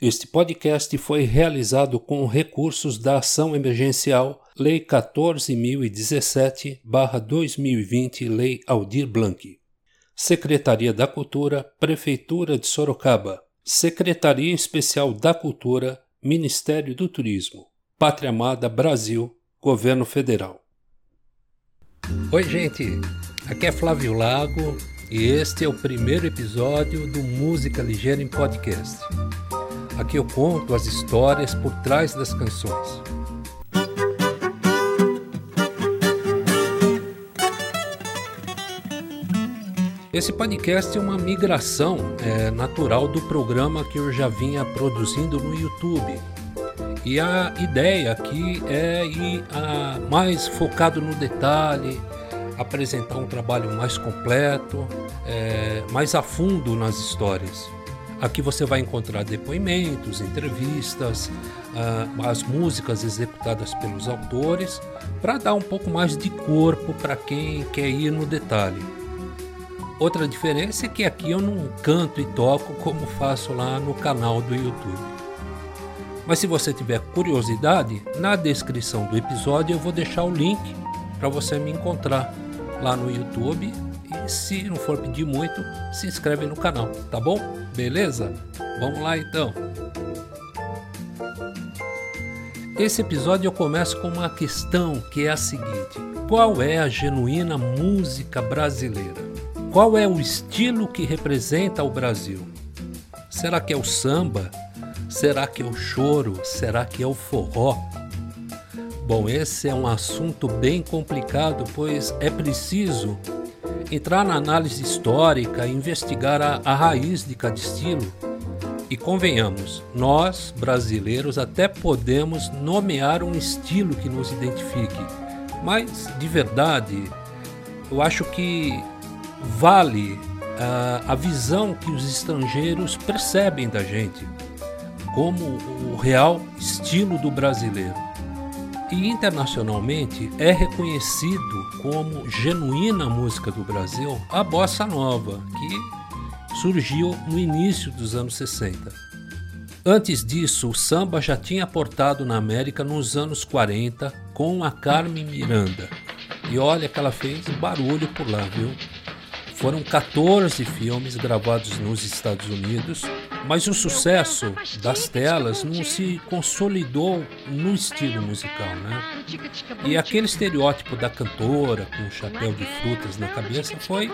Este podcast foi realizado com recursos da Ação Emergencial Lei 14.017-2020, Lei Aldir Blanc. Secretaria da Cultura, Prefeitura de Sorocaba. Secretaria Especial da Cultura, Ministério do Turismo. Pátria Amada Brasil, Governo Federal. Oi, gente. Aqui é Flávio Lago e este é o primeiro episódio do Música Ligeira em Podcast. Aqui eu conto as histórias por trás das canções. Esse podcast é uma migração é, natural do programa que eu já vinha produzindo no YouTube. E a ideia aqui é ir a, mais focado no detalhe, apresentar um trabalho mais completo, é, mais a fundo nas histórias. Aqui você vai encontrar depoimentos, entrevistas, uh, as músicas executadas pelos autores, para dar um pouco mais de corpo para quem quer ir no detalhe. Outra diferença é que aqui eu não canto e toco como faço lá no canal do YouTube. Mas se você tiver curiosidade, na descrição do episódio eu vou deixar o link para você me encontrar lá no YouTube e se não for pedir muito, se inscreve no canal, tá bom? Beleza? Vamos lá então. Esse episódio eu começo com uma questão que é a seguinte: qual é a genuína música brasileira? Qual é o estilo que representa o Brasil? Será que é o samba? Será que é o choro? Será que é o forró? Bom, esse é um assunto bem complicado, pois é preciso entrar na análise histórica, investigar a, a raiz de cada estilo. E convenhamos, nós, brasileiros, até podemos nomear um estilo que nos identifique, mas de verdade, eu acho que vale a, a visão que os estrangeiros percebem da gente como o real estilo do brasileiro e internacionalmente é reconhecido como genuína música do Brasil a bossa nova, que surgiu no início dos anos 60. Antes disso, o samba já tinha aportado na América nos anos 40 com a Carmen Miranda. E olha que ela fez barulho por lá, viu? Foram 14 filmes gravados nos Estados Unidos mas o sucesso das telas não se consolidou no estilo musical, né? E aquele estereótipo da cantora com um chapéu de frutas na cabeça foi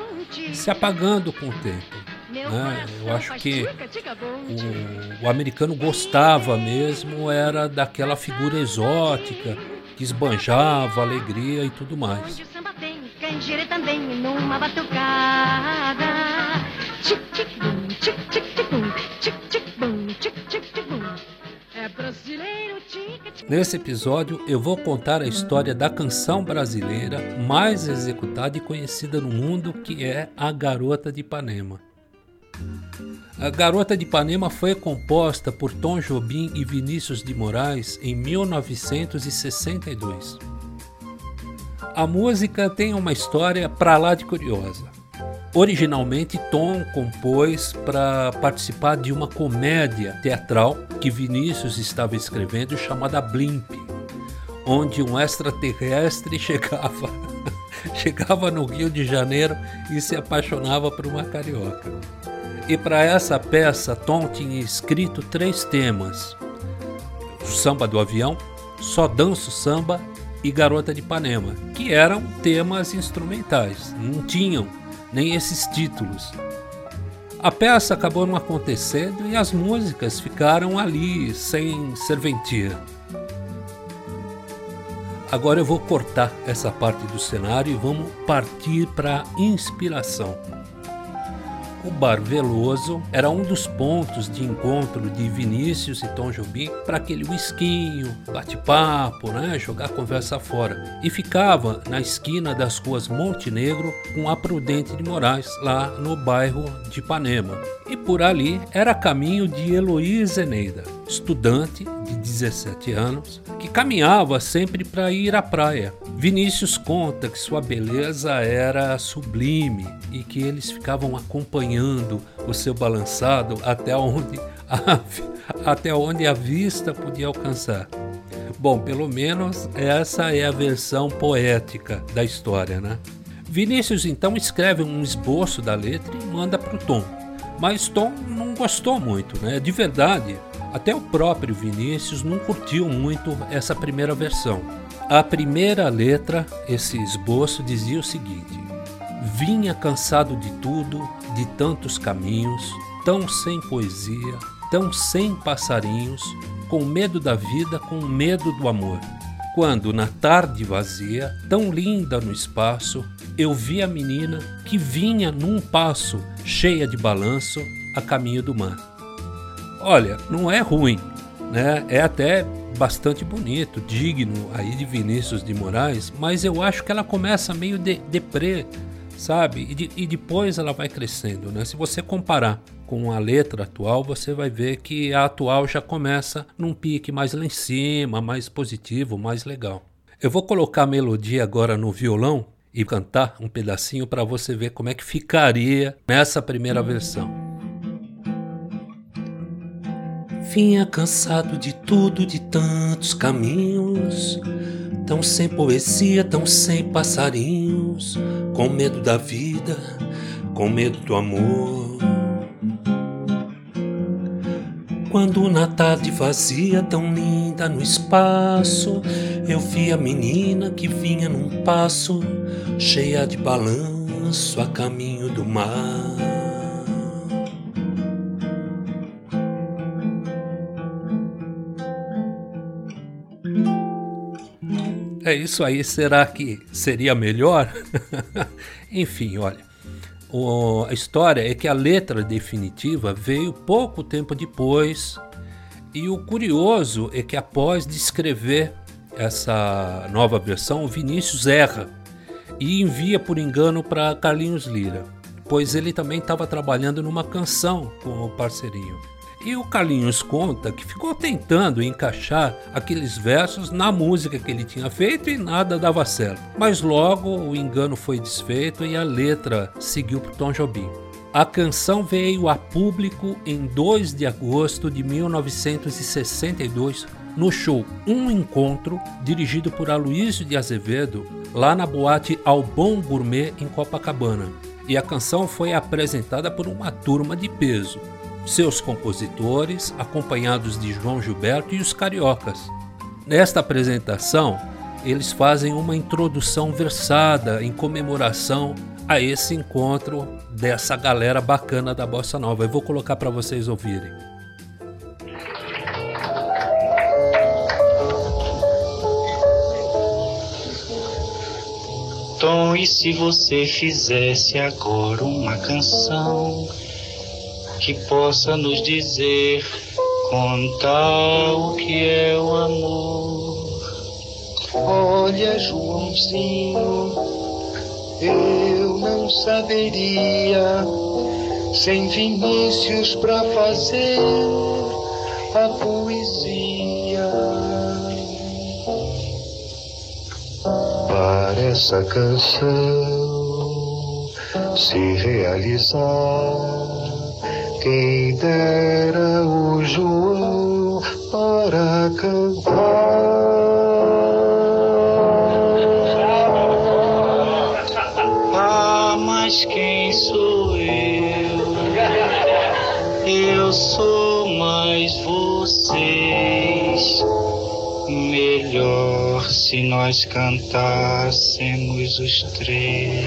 se apagando com o tempo. Né? Eu acho que o, o americano gostava mesmo era daquela figura exótica que esbanjava alegria e tudo mais. também numa batucada. Nesse episódio eu vou contar a história da canção brasileira mais executada e conhecida no mundo, que é A Garota de Ipanema. A Garota de Ipanema foi composta por Tom Jobim e Vinícius de Moraes em 1962. A música tem uma história para lá de curiosa. Originalmente, Tom compôs para participar de uma comédia teatral que Vinícius estava escrevendo chamada Blimp, onde um extraterrestre chegava, chegava no Rio de Janeiro e se apaixonava por uma carioca. E para essa peça, Tom tinha escrito três temas: o Samba do Avião, Só Danço Samba e Garota de Ipanema, que eram temas instrumentais, não tinham nem esses títulos. A peça acabou não acontecendo e as músicas ficaram ali, sem serventia. Agora eu vou cortar essa parte do cenário e vamos partir para a inspiração. O Bar Veloso era um dos pontos de encontro de Vinícius e Tom Jobim para aquele whiskinho, bate-papo, né? jogar conversa fora. E ficava na esquina das ruas Montenegro com a Prudente de Moraes, lá no bairro de Ipanema. E por ali era caminho de Heloísa Eneida, estudante de 17 anos, que caminhava sempre para ir à praia. Vinícius conta que sua beleza era sublime e que eles ficavam acompanhando o seu balançado até onde até onde a vista podia alcançar. Bom, pelo menos essa é a versão poética da história, né? Vinícius então escreve um esboço da letra e manda para o Tom. Mas Tom não gostou muito, né? De verdade, até o próprio Vinícius não curtiu muito essa primeira versão. A primeira letra, esse esboço, dizia o seguinte: Vinha cansado de tudo, de tantos caminhos, tão sem poesia, tão sem passarinhos, com medo da vida, com medo do amor. Quando, na tarde vazia, tão linda no espaço, eu vi a menina que vinha num passo, cheia de balanço, a caminho do mar. Olha, não é ruim, né? É até bastante bonito, digno aí de Vinícius de Moraes, mas eu acho que ela começa meio de, deprê, sabe? E, de, e depois ela vai crescendo, né? Se você comparar com a letra atual, você vai ver que a atual já começa num pique mais lá em cima, mais positivo, mais legal. Eu vou colocar a melodia agora no violão e cantar um pedacinho para você ver como é que ficaria nessa primeira versão. Vinha cansado de tudo, de tantos caminhos, tão sem poesia, tão sem passarinhos, com medo da vida, com medo do amor. Quando na tarde vazia, tão linda no espaço, eu vi a menina que vinha num passo, cheia de balanço a caminho do mar. É isso aí, será que seria melhor? Enfim, olha o, a história é que a letra definitiva veio pouco tempo depois, e o curioso é que após descrever essa nova versão, Vinícius erra e envia por engano para Carlinhos Lira, pois ele também estava trabalhando numa canção com o parceirinho. E o Carlinhos conta que ficou tentando encaixar aqueles versos na música que ele tinha feito e nada dava certo. Mas logo o engano foi desfeito e a letra seguiu para Tom Jobim. A canção veio a público em 2 de agosto de 1962 no show Um Encontro, dirigido por Aloysio de Azevedo, lá na boate Albon Gourmet em Copacabana. E a canção foi apresentada por uma turma de peso seus compositores, acompanhados de João Gilberto e os cariocas. Nesta apresentação, eles fazem uma introdução versada em comemoração a esse encontro dessa galera bacana da bossa nova. Eu vou colocar para vocês ouvirem. Tom, e se você fizesse agora uma canção que possa nos dizer, contar o que é o amor. Olha, Joãozinho, eu não saberia sem Vinícius para fazer a poesia. Para essa canção se realizar quem dera o João para cantar. Ah, mas quem sou eu? Eu sou mais vocês. Melhor se nós cantássemos os três.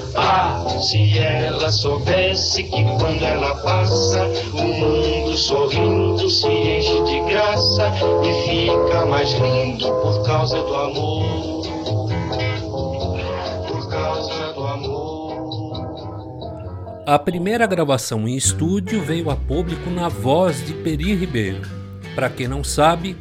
Ah, se ela soubesse que quando ela passa, o mundo sorrindo se enche de graça e fica mais lindo por causa do amor. Por causa do amor. A primeira gravação em estúdio veio a público na voz de Peri Ribeiro. Para quem não sabe,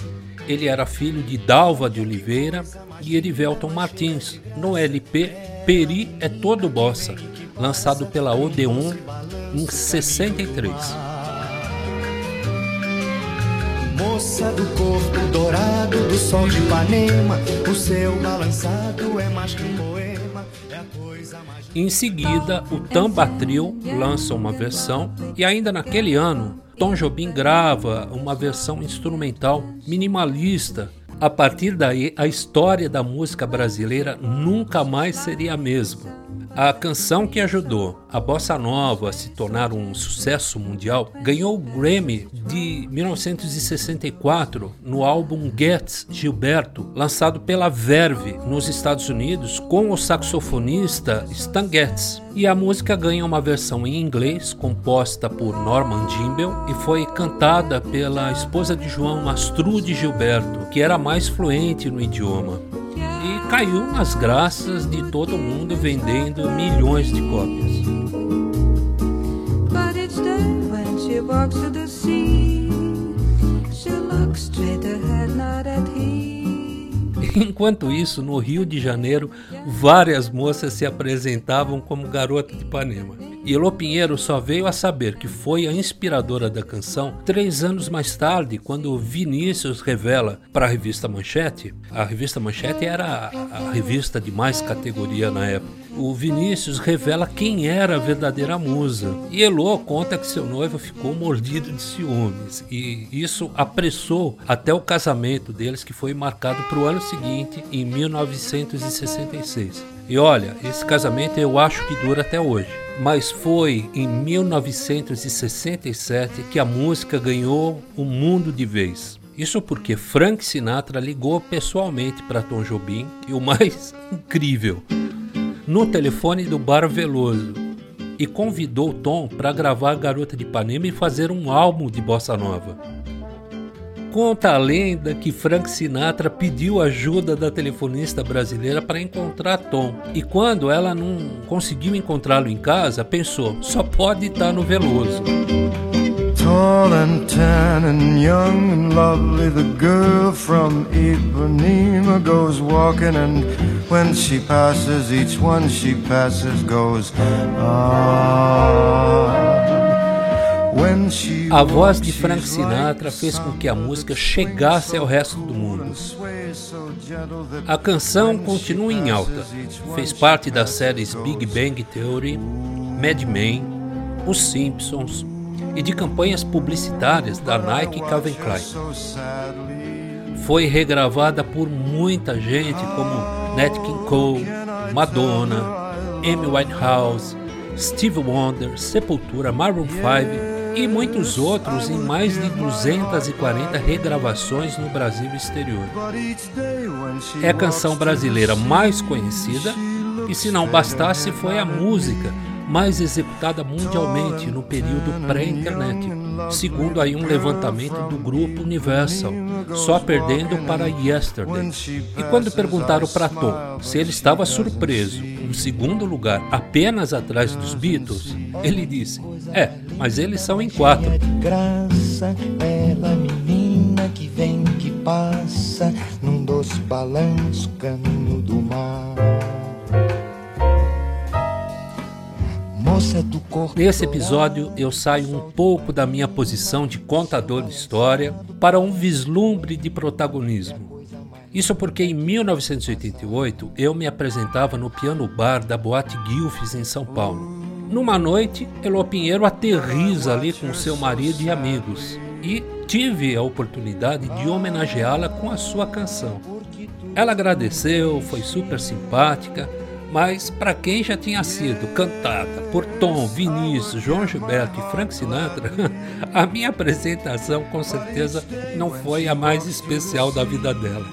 ele era filho de Dalva de Oliveira e Erivelton Martins, no LP Peri é Todo Bossa, lançado pela Odeon em 63. Moça do corpo dourado do sol de Ipanema, o seu balançado é mais que um Em seguida, o Tamba Trio lança uma versão e ainda naquele ano, Tom Jobim grava uma versão instrumental minimalista. A partir daí, a história da música brasileira nunca mais seria a mesma. A canção que ajudou a bossa nova a se tornar um sucesso mundial ganhou o Grammy de 1964 no álbum Getz Gilberto, lançado pela Verve nos Estados Unidos com o saxofonista Stan Getz. E a música ganha uma versão em inglês composta por Norman Gimbel e foi cantada pela esposa de João Astrude Gilberto, que era mais fluente no idioma caiu nas graças de todo mundo vendendo milhões de cópias. Enquanto isso, no Rio de Janeiro, várias moças se apresentavam como garota de Ipanema. E Elô Pinheiro só veio a saber que foi a inspiradora da canção três anos mais tarde, quando Vinícius revela para a revista Manchete. A revista Manchete era a, a revista de mais categoria na época. O Vinícius revela quem era a verdadeira musa. E Elô conta que seu noivo ficou mordido de ciúmes. E isso apressou até o casamento deles, que foi marcado para o ano seguinte, em 1966. E olha, esse casamento eu acho que dura até hoje. Mas foi em 1967 que a música ganhou o mundo de vez. Isso porque Frank Sinatra ligou pessoalmente para Tom Jobim e o mais incrível, no telefone do Bar Veloso e convidou Tom para gravar Garota de Ipanema e fazer um álbum de bossa nova. Conta a lenda que Frank Sinatra pediu ajuda da telefonista brasileira para encontrar Tom. E quando ela não conseguiu encontrá-lo em casa, pensou: só pode estar no Veloso. Tall and tan and young and lovely, the girl from Ipanema goes walking, and when she passes, each one she passes goes ah. A voz de Frank Sinatra fez com que a música chegasse ao resto do mundo. A canção continua em alta. Fez parte das séries Big Bang Theory, Mad Men, Os Simpsons e de campanhas publicitárias da Nike e Calvin Klein. Foi regravada por muita gente como Nat King Cole, Madonna, Amy Winehouse, Steve Wonder, Sepultura, Maroon 5 e muitos outros em mais de 240 regravações no Brasil e exterior. É a canção brasileira mais conhecida e, se não bastasse, foi a música mais executada mundialmente no período pré-internet, segundo aí um levantamento do grupo Universal, só perdendo para Yesterday. E quando perguntaram para Tom se ele estava surpreso em segundo lugar apenas atrás dos Beatles, ele disse: É, mas eles são em quatro. graça, bela menina que vem que passa num doce balanço caminho do mar. Do corpo Nesse episódio, eu saio um pouco da minha posição de contador de história para um vislumbre de protagonismo. Isso porque em 1988 eu me apresentava no piano bar da Boate Guilfes em São Paulo. Numa noite, Elô Pinheiro aterriza ali com seu marido e amigos e tive a oportunidade de homenageá-la com a sua canção. Ela agradeceu, foi super simpática, Mas para quem já tinha sido cantada por Tom, Vinícius, João Gilberto e Frank Sinatra, a minha apresentação com certeza não foi a mais especial da vida dela.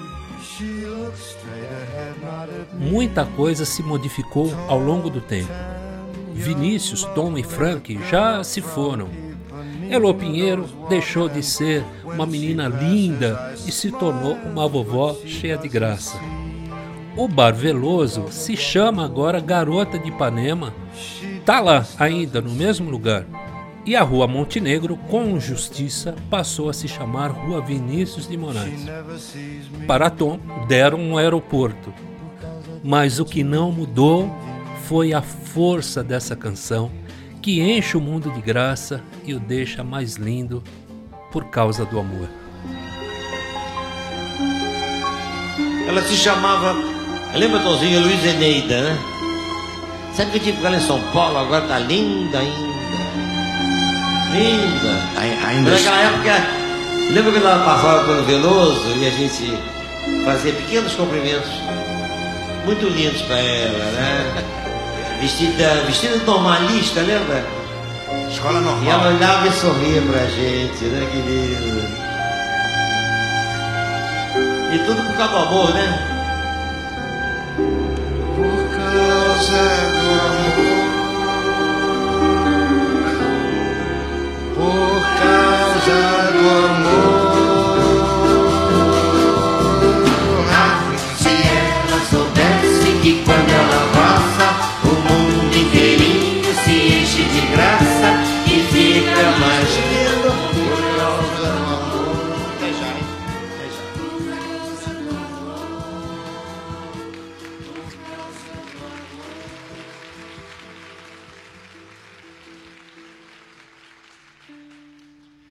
Muita coisa se modificou ao longo do tempo. Vinícius, Tom e Frank já se foram. Elo Pinheiro deixou de ser uma menina linda e se tornou uma vovó cheia de graça. O Bar Veloso se chama agora Garota de Ipanema. Tá lá ainda no mesmo lugar. E a Rua Montenegro, com justiça, passou a se chamar Rua Vinícius de Moraes. Para Tom, deram um aeroporto. Mas o que não mudou foi a força dessa canção que enche o mundo de graça e o deixa mais lindo por causa do amor. Ela se chamava Lembra, Tonzinho, Luiz Eneida, né? Sabe que eu tive com ela em São Paulo, agora tá linda ainda. Linda. ainda. Naquela época, lembra quando ela passava pelo Veloso e a gente fazia pequenos cumprimentos muito lindos para ela, né? Vestida, vestida normalista, lembra? Escola normal. E ela olhava e sorria pra gente, né, querido? E tudo por causa do amor, né? causa do amor, por causa